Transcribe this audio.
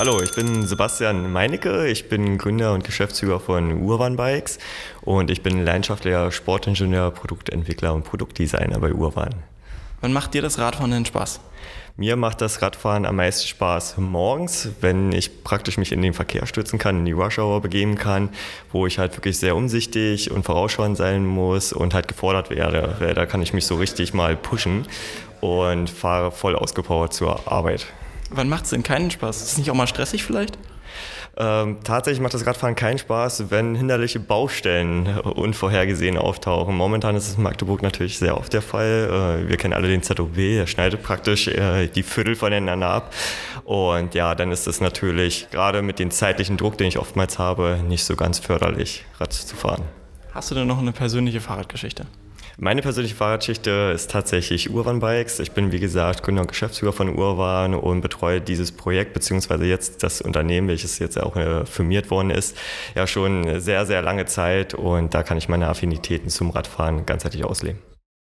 Hallo, ich bin Sebastian Meinecke. Ich bin Gründer und Geschäftsführer von Urban Bikes und ich bin leidenschaftlicher Sportingenieur, Produktentwickler und Produktdesigner bei Urban. Wann macht dir das Radfahren denn Spaß? Mir macht das Radfahren am meisten Spaß morgens, wenn ich praktisch mich in den Verkehr stürzen kann, in die Rush Hour begeben kann, wo ich halt wirklich sehr umsichtig und vorausschauend sein muss und halt gefordert werde. Da kann ich mich so richtig mal pushen und fahre voll ausgepowert zur Arbeit. Wann macht es denn keinen Spaß? Ist es nicht auch mal stressig vielleicht? Ähm, tatsächlich macht das Radfahren keinen Spaß, wenn hinderliche Baustellen unvorhergesehen auftauchen. Momentan ist es in Magdeburg natürlich sehr oft der Fall. Äh, wir kennen alle den ZOB, der schneidet praktisch äh, die Viertel voneinander ab. Und ja, dann ist es natürlich gerade mit dem zeitlichen Druck, den ich oftmals habe, nicht so ganz förderlich, Rad zu fahren. Hast du denn noch eine persönliche Fahrradgeschichte? Meine persönliche Fahrradgeschichte ist tatsächlich Urban Bikes. Ich bin, wie gesagt, Gründer und Geschäftsführer von Urban und betreue dieses Projekt, beziehungsweise jetzt das Unternehmen, welches jetzt auch äh, firmiert worden ist, ja schon sehr, sehr lange Zeit und da kann ich meine Affinitäten zum Radfahren ganzheitlich ausleben.